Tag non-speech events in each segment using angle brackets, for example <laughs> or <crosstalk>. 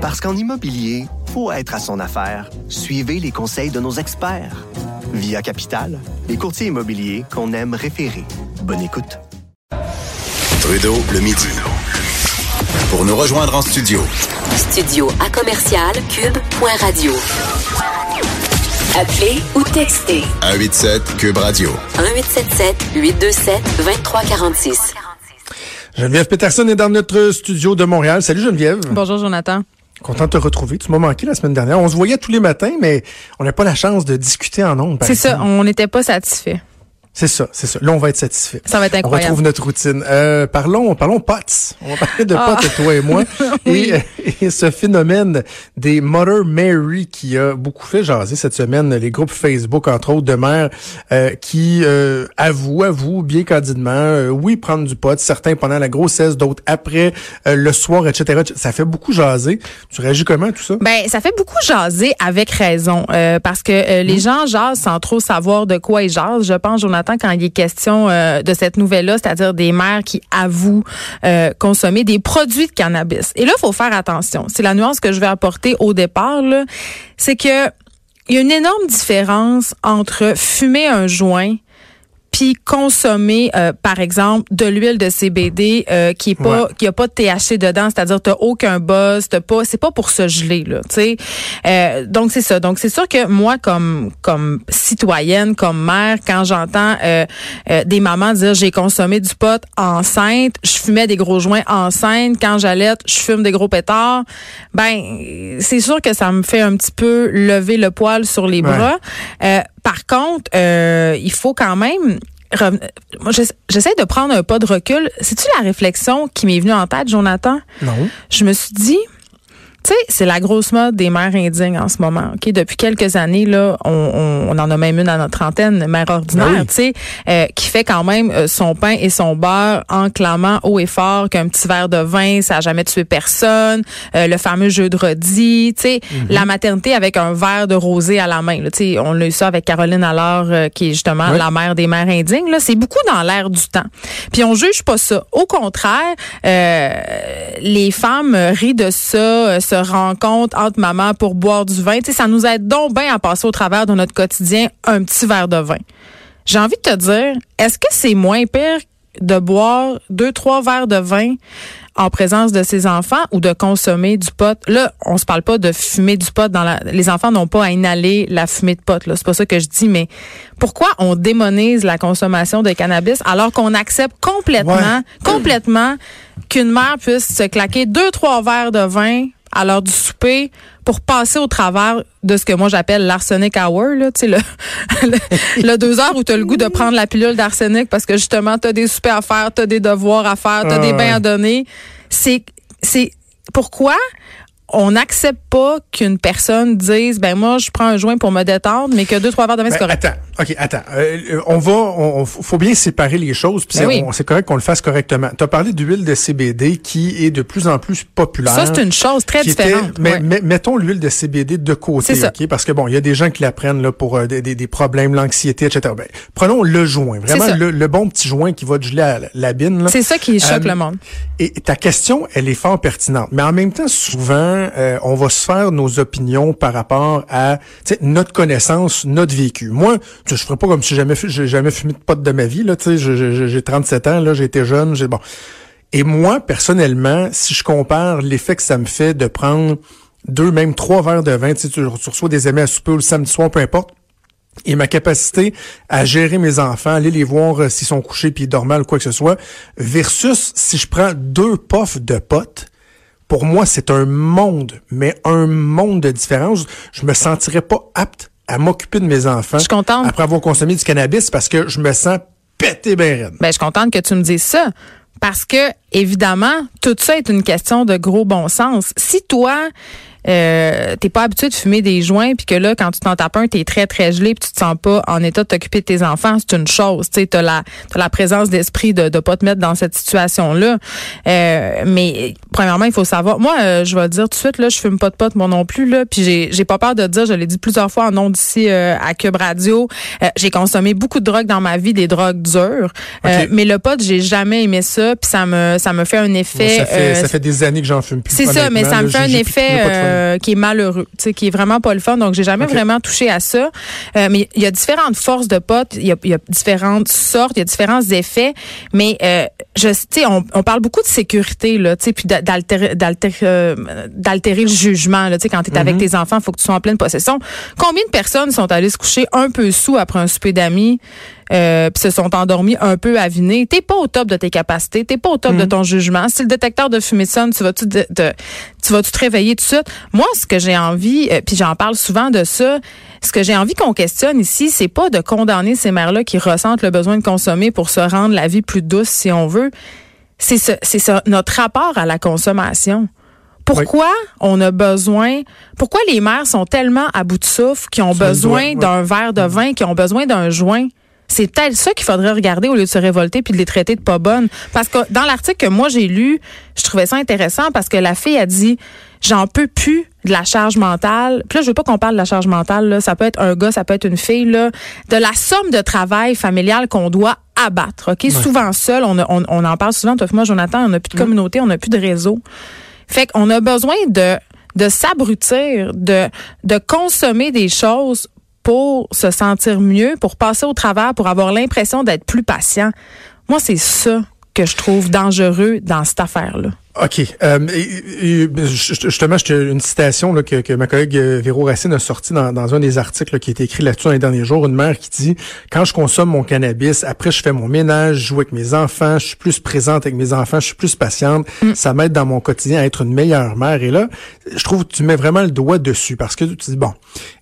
Parce qu'en immobilier, faut être à son affaire. Suivez les conseils de nos experts. Via Capital, les courtiers immobiliers qu'on aime référer. Bonne écoute. Trudeau, le midi. Pour nous rejoindre en studio. Studio à commercial cube.radio. Appelez ou textez 187 Cube Radio. 1877 827 2346. Geneviève Peterson est dans notre studio de Montréal. Salut Geneviève. Bonjour Jonathan. Content de te retrouver. Tu m'as manqué la semaine dernière. On se voyait tous les matins, mais on n'a pas la chance de discuter en nombre. C'est ça, on n'était pas satisfait. C'est ça, c'est ça. Là, on va être satisfait. Ça va être incroyable. On retrouve notre routine. Euh, parlons, parlons potes. On va parler de Ah. potes, toi et moi. <laughs> Oui. et, <laughs> et ce phénomène des Mother Mary qui a beaucoup fait jaser cette semaine, les groupes Facebook, entre autres, de mères euh, qui euh, avouent, avouent bien candidement, euh, oui, prendre du pot, certains pendant la grossesse, d'autres après, euh, le soir, etc. Ça fait beaucoup jaser. Tu réagis comment à tout ça? Ben, ça fait beaucoup jaser avec raison, euh, parce que euh, les gens jasent sans trop savoir de quoi ils jasent. Je pense, Quand il est question euh, de cette nouvelle-là, c'est-à-dire des mères qui avouent euh, consommer des produits de cannabis. Et là, il faut faire attention. C'est la nuance que je vais apporter au départ. C'est que il y a une énorme différence entre fumer un joint puis consommer euh, par exemple de l'huile de CBD euh, qui est pas Ouais. qui a pas de THC dedans, c'est-à-dire t'as aucun buzz, t'as pas c'est pas pour se geler là, tu sais. Euh, donc c'est ça. Donc c'est sûr que moi comme comme citoyenne, comme mère quand j'entends euh, euh, des mamans dire j'ai consommé du pot enceinte, je fumais des gros joints enceinte, quand j'allais, je fume des gros pétards, ben c'est sûr que ça me fait un petit peu lever le poil sur les Ouais. bras. Par contre, euh, il faut quand même moi, j'essaie de prendre un pas de recul. C'est-tu la réflexion qui m'est venue en tête, Jonathan? Non. Je me suis dit, tu sais, c'est la grosse mode des mères indignes en ce moment. Ok, depuis quelques années là, on, on, on en a même une à notre antenne, mère ordinaire, Ben oui. tu sais, euh, qui fait quand même euh, son pain et son beurre en clamant haut et fort qu'un petit verre de vin, ça a jamais tué personne. Euh, le fameux jeu de redis, tu sais, Mhm. la maternité avec un verre de rosé à la main. Tu sais, on a eu ça avec Caroline Allard, euh, qui est justement la mère des mères indignes. Là, c'est beaucoup dans l'air du temps. Puis on juge pas ça. Au contraire, euh, les femmes rient de ça, se rencontrent entre mamans pour boire du vin. Tu sais, ça nous aide donc bien à passer au travers de notre quotidien un petit verre de vin. J'ai envie de te dire, est-ce que c'est moins pire de boire deux, trois verres de vin en présence de ses enfants ou de consommer du pot? Là, on se parle pas de fumer du pot dans la, les enfants n'ont pas à inhaler la fumée de pot, là. C'est pas ça que je dis, mais pourquoi on démonise la consommation de cannabis alors qu'on accepte complètement, Ouais. complètement qu'une mère puisse se claquer deux, trois verres de vin à l'heure du souper pour passer au travers de ce que moi j'appelle l'arsenic hour, là, tu sais, le, <laughs> le, le deux heures où tu as le goût de prendre la pilule d'arsenic parce que justement, tu as des soupers à faire, tu as des devoirs à faire, tu as Ah des bains à donner. C'est, c'est pourquoi on n'accepte pas qu'une personne dise, ben moi, je prends un joint pour me détendre, mais que deux, trois verres de vin, c'est Ben, correct? attends, ok, attends. Euh, euh, on va, on, faut bien séparer les choses. Puis Ben c'est oui. correct qu'on le fasse correctement. Tu as parlé d'huile de CBD qui est de plus en plus populaire. Ça, c'est une chose très était- différente. mais, ouais. mais- mettons l'huile de CBD de côté, ok, parce que bon, il y a des gens qui la prennent là pour euh, des, des- problèmes, l'anxiété, etc. Ben, prenons le joint, vraiment le, le bon petit joint qui va geler à la, la bine. C'est ça qui choque Euh, le monde. Et ta question, elle est fort pertinente. Mais en même temps, souvent, euh, on va se faire nos opinions par rapport à notre connaissance, notre vécu. Moi, je ferais pas comme si jamais j'ai jamais fumé de pote de ma vie. Là, tu sais, j'ai 37 ans, là, été jeune, j'ai bon. Et moi, personnellement, si je compare l'effet que ça me fait de prendre deux, même trois verres de vin, tu tu, reçois des amis à souper ou le samedi soir, peu importe, et ma capacité à gérer mes enfants, aller les voir euh, s'ils sont couchés puis mal ou quoi que ce soit, versus si je prends deux puffs de potes, pour moi, c'est un monde, mais un monde de différence. Je me sentirais pas apte à m'occuper de mes enfants Je suis contente. après avoir consommé du cannabis parce que je me sens pété ben raide. Ben, je suis contente que tu me dises ça. Parce que, évidemment, tout ça est une question de gros bon sens. Si toi, euh, t'es pas habitué de fumer des joints, puis que là, quand tu t'en tapes un, t'es très, très gelé, puis tu te sens pas en état de t'occuper de tes enfants, c'est une chose. Tu as la, as la présence d'esprit de ne pas te mettre dans cette situation-là. Euh, mais premièrement, il faut savoir. Moi, euh, je vais dire tout de suite, là, je fume pas de pote, moi non plus, là, puis j'ai, j'ai pas peur de dire, je l'ai dit plusieurs fois en nom d'ici euh, à Cube Radio, j'ai consommé beaucoup de drogues dans ma vie, des drogues dures. mais le pot, j'ai jamais aimé ça, puis ça me, ça me fait un effet. ça, fait, ça fait des années que j'en fume plus. C'est ça, mais ça me fait un effet qui est malheureux, qui est vraiment pas le fun. Donc, j'ai jamais vraiment touché à ça. mais il y a différentes forces de potes, il y a, y a différentes sortes, il y a différents effets, mais euh, je sais, on, on parle beaucoup de sécurité là, tu sais, puis d'altérer euh, d'altérer le jugement là, tu sais, quand tu es avec mhm. tes enfants, il faut que tu sois en pleine possession. Combien de personnes sont allées se coucher un peu sous après un souper d'amis? Euh, puis se sont endormis un peu avinés. T'es pas au top de tes capacités, t'es pas au top de mhm. ton jugement. Si le détecteur de fumée sonne, tu vas tu te, tu vas tu te réveiller tout de suite? Moi, ce que j'ai envie, euh, puis j'en parle souvent de ça, ce que j'ai envie qu'on questionne ici, c'est pas de condamner ces mères-là qui ressentent le besoin de consommer pour se rendre la vie plus douce, si on veut. C'est ça, c'est ça, notre rapport à la consommation. Pourquoi on a besoin, pourquoi les mères sont tellement à bout de souffle, qui ont besoin d'un verre de vin, qui ont besoin d'un joint? C'est peut-être ça qu'il faudrait regarder au lieu de se révolter puis de les traiter de pas bonnes. Parce que dans l'article que moi j'ai lu, je trouvais ça intéressant parce que la fille a dit j'en peux plus de la charge mentale. Puis là, je veux pas qu'on parle de la charge mentale. Là. Ça peut être un gars, ça peut être une fille. Là. De la somme de travail familial qu'on doit abattre. Ok, souvent seul. On, on, en parle souvent. Toi, moi, Jonathan, on n'a plus de mm. communauté, on n'a plus de réseau. Fait qu'on a besoin de de s'abrutir, de de consommer des choses pour se sentir mieux, pour passer au travers, pour avoir l'impression d'être plus patient. Moi, c'est ça que je trouve dangereux dans cette affaire-là. OK. Euh, justement, une citation là, que, ma collègue euh, Véro Racine a sortie dans, un des articles qui a été écrit là-dessus dans les derniers jours. Une mère qui dit « Quand je consomme mon cannabis, après je fais mon ménage, je joue avec mes enfants, je suis plus présente avec mes enfants, je suis plus patiente. Mm. Ça m'aide dans mon quotidien à être une meilleure mère. » Et là, je trouve que tu mets vraiment le doigt dessus parce que tu dis « Bon,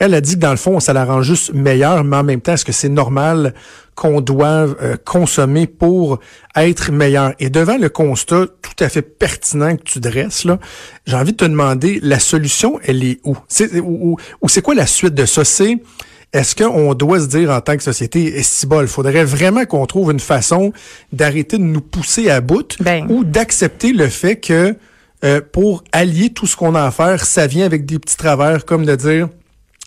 elle a dit que dans le fond, ça la rend juste meilleure, mais en même temps, est-ce que c'est normal qu'on doit euh, consommer pour être meilleur. Et devant le constat tout à fait pertinent que tu dresses, là, j'ai envie de te demander, la solution, elle est où? C'est, ou, c'est quoi la suite de ça? C'est, est-ce qu'on doit se dire en tant que société, si il faudrait vraiment qu'on trouve une façon d'arrêter de nous pousser à bout ben. ou d'accepter le fait que euh, pour allier tout ce qu'on a à faire, ça vient avec des petits travers comme de dire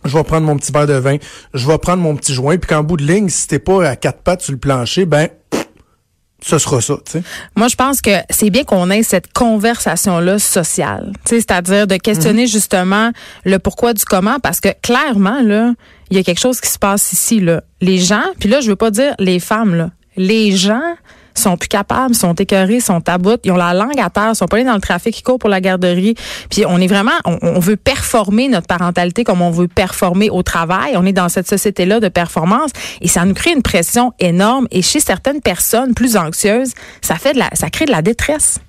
je vais prendre mon petit verre de vin, je vais prendre mon petit joint, puis qu'en bout de ligne, si t'es pas à quatre pattes sur le plancher, ben ce sera ça. Moi, je pense que c'est bien qu'on ait cette conversation-là sociale, c'est-à-dire de questionner mhm. justement le pourquoi du comment, parce que clairement, là, il y a quelque chose qui se passe ici. Là. Les gens, puis là, je veux pas dire les femmes, là, les gens sont plus capables, sont écœurés, sont à bout, ils ont la langue à terre, sont pas allés dans le trafic, ils courent pour la garderie. Puis on est vraiment, on, veut performer notre parentalité comme on veut performer au travail. On est dans cette société-là de performance et ça nous crée une pression énorme. Et chez certaines personnes plus anxieuses, ça fait de la, ça crée de la détresse.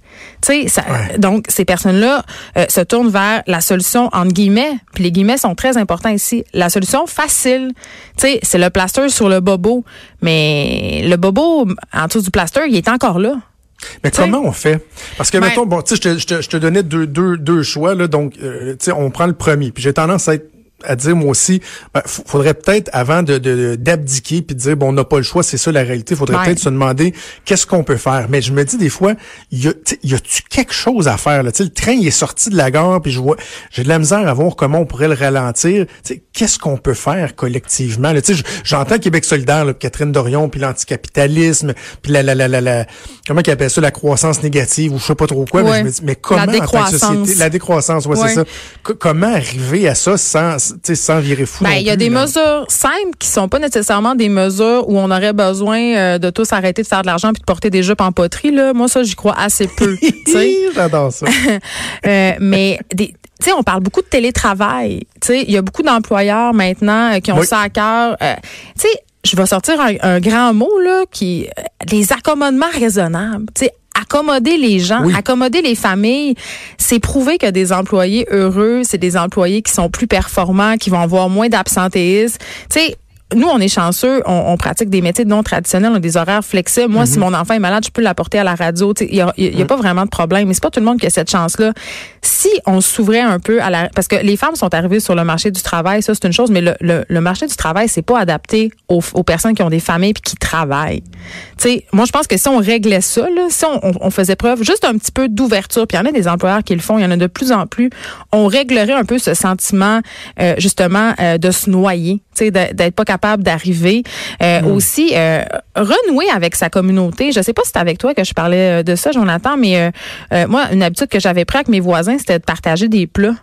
Tu sais, donc ces personnes-là euh, se tournent vers la solution entre guillemets, puis les guillemets sont très importants ici. La solution facile, tu sais, c'est le plaster sur le bobo, mais le bobo en dessous du plaster, il est encore là. Mais comment on fait? Parce que, mettons, bon, tu sais, je te, je, te, donnais deux, deux, deux choix, là, donc, euh, tu sais, on prend le premier. Puis j'ai tendance à être à dire moi aussi, ben, faudrait peut-être avant de d'abdiquer puis de dire bon on n'a pas le choix, c'est ça la réalité. Faudrait peut-être se demander qu'est-ce qu'on peut faire? Mais je me dis des fois, y a y a-tu quelque chose à faire là? Le train il est sorti de la gare puis je vois, j'ai de la misère à voir comment on pourrait le ralentir. Qu'est-ce qu'on peut faire collectivement là, J'entends Québec solidaire, là, Catherine Dorion puis l'anticapitalisme puis la, la la la la comment qu'ils appellent ça la croissance négative ou je sais pas trop quoi. Mais je me dis mais comment la décroissance. en tant que société, la décroissance, ouais, c'est ça. comment arriver à ça sans sans virer fou. Ben, il y a des mesures simples qui sont pas nécessairement des mesures où on aurait besoin euh, de tous arrêter de faire de l'argent puis de porter des jupes en poterie. Là. Moi, ça, j'y crois assez peu. <laughs> J'adore ça. <laughs> euh, mais des, tu sais, on parle beaucoup de télétravail. Tu sais, il y a beaucoup d'employeurs maintenant euh, qui ont ça à cœur. Euh, tu sais, je vais sortir un, grand mot là, qui les accommodements raisonnables. Tu sais, accommoder les gens, accommoder les familles, c'est prouver que des employés heureux, c'est des employés qui sont plus performants, qui vont avoir moins d'absentéisme. Tu sais, nous, on est chanceux, on, on pratique des métiers non traditionnels, on a des horaires flexibles. Moi, si mon enfant est malade, je peux l'apporter à la radio. Il n'y a, y a pas vraiment de problème. Mais c'est pas tout le monde qui a cette chance-là. Si on s'ouvrait un peu à la... Parce que les femmes sont arrivées sur le marché du travail, ça, c'est une chose, mais le, le, le marché du travail, c'est pas adapté aux, aux, personnes qui ont des familles puis qui travaillent. sais, moi, je pense que si on réglait ça, là, si on, on, faisait preuve juste un petit peu d'ouverture, puis il y en a des employeurs qui le font, il y en a de plus en plus, on réglerait un peu ce sentiment, euh, justement, euh, de se noyer, d'être pas capable d'arriver. Euh, mm. Aussi, euh, renouer avec sa communauté. Je sais pas si c'est avec toi que je parlais de ça, Jonathan, mais moi, une habitude que j'avais pris avec mes voisins, c'était de partager des plats.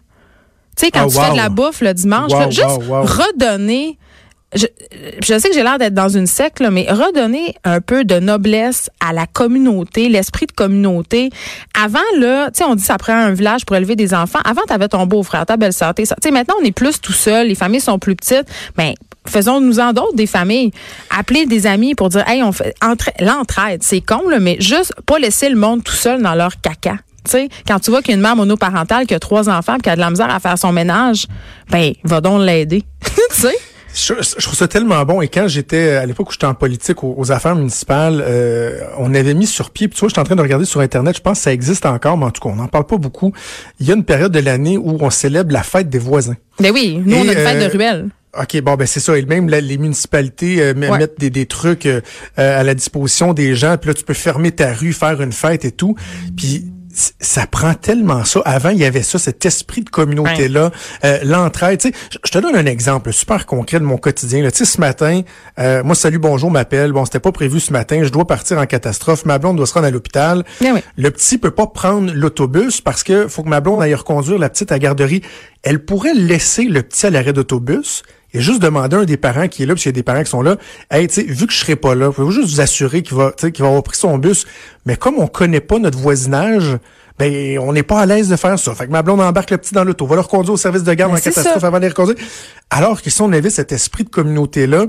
Tu sais, quand ah, tu fais de la bouffe le dimanche, juste redonner je, je, sais que j'ai l'air d'être dans une secte, mais redonner un peu de noblesse à la communauté, l'esprit de communauté. Avant, là, tu sais, on dit ça prend un village pour élever des enfants. Avant, tu avais ton beau-frère, ta belle-sœur. Tu sais, maintenant, on est plus tout seul, les familles sont plus petites. Ben, faisons-nous-en d'autres des familles. Appeler des amis pour dire, hey, on fait l'entraide. C'est con, là, mais juste pas laisser le monde tout seul dans leur caca. sais, quand tu vois qu'il y a une mère monoparentale qui a trois enfants et qui a de la misère à faire son ménage, ben, va donc l'aider. <laughs> tu sais? Je, trouve ça tellement bon. Et quand j'étais, à l'époque où j'étais en politique aux, affaires municipales, euh, on avait mis sur pied, puis tu vois, j'étais en train de regarder sur Internet, je pense que ça existe encore, mais en tout cas, on n'en parle pas beaucoup. Il y a une période de l'année où on célèbre la fête des voisins. Ben oui, nous, on a une fête de euh, ruelle. OK, bon, ben c'est ça. Et même les municipalités euh, mettent des, des trucs à la disposition des gens. Puis là, tu peux fermer ta rue, faire une fête et tout. Puis ça prend tellement ça. Avant, il y avait ça, cet esprit de communauté-là, euh, l'entraide. Tu sais, je te donne un exemple super concret de mon quotidien. Tu sais, ce matin, euh, moi, salut, bonjour, m'appelle. Bon, c'était pas prévu ce matin. Je dois partir en catastrophe. Ma blonde doit se rendre à l'hôpital. Eh Le petit peut pas prendre l'autobus parce que faut que ma blonde aille reconduire la petite à la garderie. Elle pourrait laisser le petit à l'arrêt d'autobus et juste demander à un des parents qui est là, parce qu'il y a des parents qui sont là, hey, tu sais, vu que je serai pas là, pouvez-vous juste vous assurer qu'il va, qu'il va avoir pris son bus. Mais comme on connaît pas notre voisinage, ben on n'est pas à l'aise de faire ça. Fait que ma blonde embarque le petit dans l'auto, va le reconduire au service de garde en catastrophe avant de les reconduire. Alors que si on avait cet esprit de communauté-là,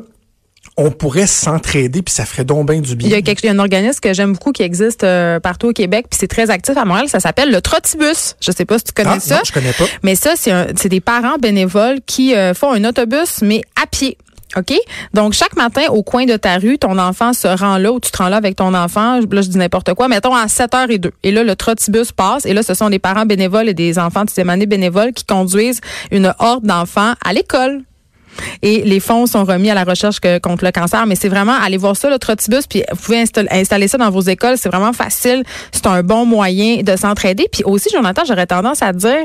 on pourrait s'entraider puis ça ferait donc bien du bien. Il y a, quelque, il y a un organisme que j'aime beaucoup qui existe euh, partout au Québec puis c'est très actif à Montréal, ça s'appelle le Trottibus. Je sais pas si tu connais ah, ça. Non, je connais pas. Mais ça c'est des parents bénévoles qui euh, font un autobus mais à pied. OK? Donc, chaque matin, au coin de ta rue, ton enfant se rend là, ou tu te rends là avec ton enfant. Là, je dis n'importe quoi. Mettons à 7h02. Et là, le trottibus passe. Et là, ce sont des parents bénévoles et des enfants de sixième année bénévoles qui conduisent une horde d'enfants à l'école. Et les fonds sont remis à la recherche contre le cancer. Mais c'est vraiment, allez voir ça, le Trottibus, puis vous pouvez installer, ça dans vos écoles. C'est vraiment facile. C'est un bon moyen de s'entraider. Puis aussi, Jonathan, j'aurais tendance à dire,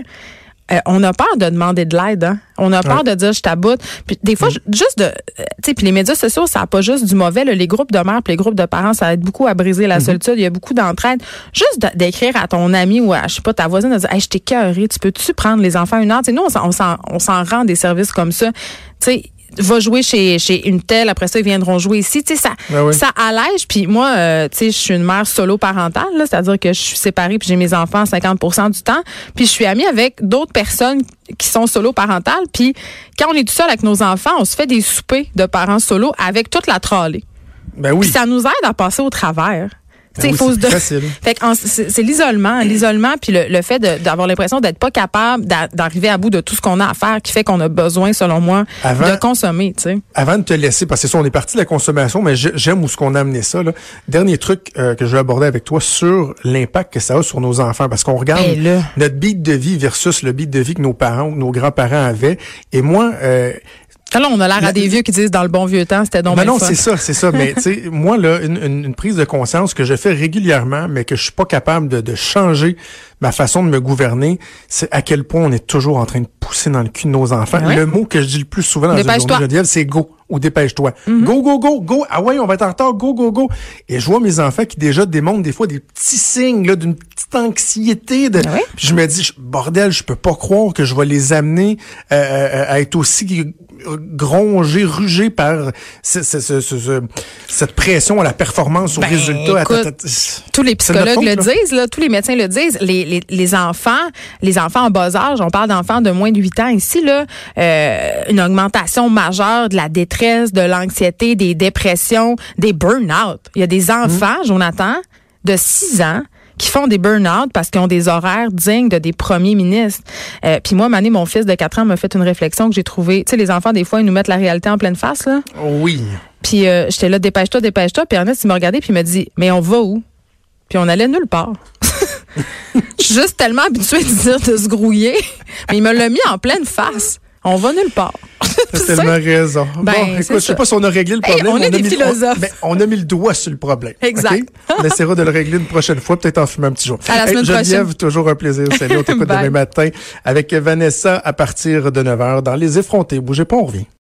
euh, on a peur de demander de l'aide. Hein? On a peur de dire je t'aboute. Puis des fois, mm. juste de, tu sais, puis les médias sociaux, ça n'a pas juste du mauvais. les groupes de mères, puis les groupes de parents, ça aide beaucoup à briser la mm-hmm. solitude. Il y a beaucoup d'entraide. Juste d'écrire à ton ami ou à, je sais pas, ta voisine, de dire, hey, je t'ai cœuré, tu peux-tu prendre les enfants une heure? sais, nous, on s'en rend des services comme ça. Tu sais, va jouer chez, chez une telle, après ça, ils viendront jouer ici. Tu sais, ça, ben ça allège. Puis moi, euh, tu sais, je suis une mère solo parentale, c'est-à-dire que je suis séparée puis j'ai mes enfants 50% du temps. Puis je suis amie avec d'autres personnes qui sont solo parentales. Puis quand on est tout seul avec nos enfants, on se fait des soupers de parents solo avec toute la trolley. Ben oui. Puis ça nous aide à passer au travers. Ben <laughs> c'est l'isolement, l'isolement puis le, fait d'avoir l'impression d'être pas capable d'arriver à bout de tout ce qu'on a à faire qui fait qu'on a besoin selon moi de consommer, tu sais. Avant de te laisser parce que ça on est parti de la consommation mais j'aime où ce qu'on a amené ça là. Dernier truc euh, que je vais aborder avec toi sur l'impact que ça a sur nos enfants parce qu'on regarde ben notre beat de vie versus le beat de vie que nos parents ou nos grands-parents avaient et moi euh, alors, on a l'air à des vieux qui disent dans le bon vieux temps, c'était donc ben non, c'est ça, c'est ça. mais <laughs> tu sais, moi là, une, une, prise de conscience que je fais régulièrement, mais que je suis pas capable de, de changer ma façon de me gouverner, c'est à quel point on est toujours en train de pousser dans le cul de nos enfants. Ben le mot que je dis le plus souvent dans une journée c'est go ou dépêche-toi. Mhm. Go, go, go, go. Ah ouais, on va être en retard. Go, go, go. Et je vois mes enfants qui déjà démontrent des fois des petits signes d'une petite anxiété. De... Ben je me dis, bordel, je peux pas croire que je vais les amener euh, euh, à être aussi grongés, rugés par cette pression à la performance, au ben, résultat. tous les psychologues le disent, là, tous les médecins le disent. Les, les, les, enfants, les enfants en bas âge, on parle d'enfants de moins de 8 ans ici, là, euh, une augmentation majeure de la détresse, de l'anxiété, des dépressions, des burn-out. Il y a des enfants, mmh. Jonathan, de 6 ans qui font des burn-out parce qu'ils ont des horaires dignes de des premiers ministres. Euh, puis moi, Mané, mon fils de 4 ans m'a fait une réflexion que j'ai trouvée. Tu sais, les enfants, des fois, ils nous mettent la réalité en pleine face, là. Oui. Puis euh, j'étais là, dépêche-toi, dépêche-toi. Puis Ernest, il m'a regardé puis il m'a dit, mais on va où? Puis on allait nulle part. Je suis juste tellement habituée de dire de se grouiller. Mais il me l'a mis en pleine face. On va nulle part. T'as tellement raison. Ben, bon, écoute, je sais pas si on a réglé le Hey, problème. on est a des mis, philosophes. On, ben, on a mis le doigt sur le problème. Exact. On essaiera de le régler une prochaine fois, peut-être en fumer un petit jour. À la semaine Geneviève, prochaine. toujours un plaisir. Salut, on t'écoute <laughs> demain matin avec Vanessa à partir de 9h dans Les Effrontés. Bougez pas, on revient.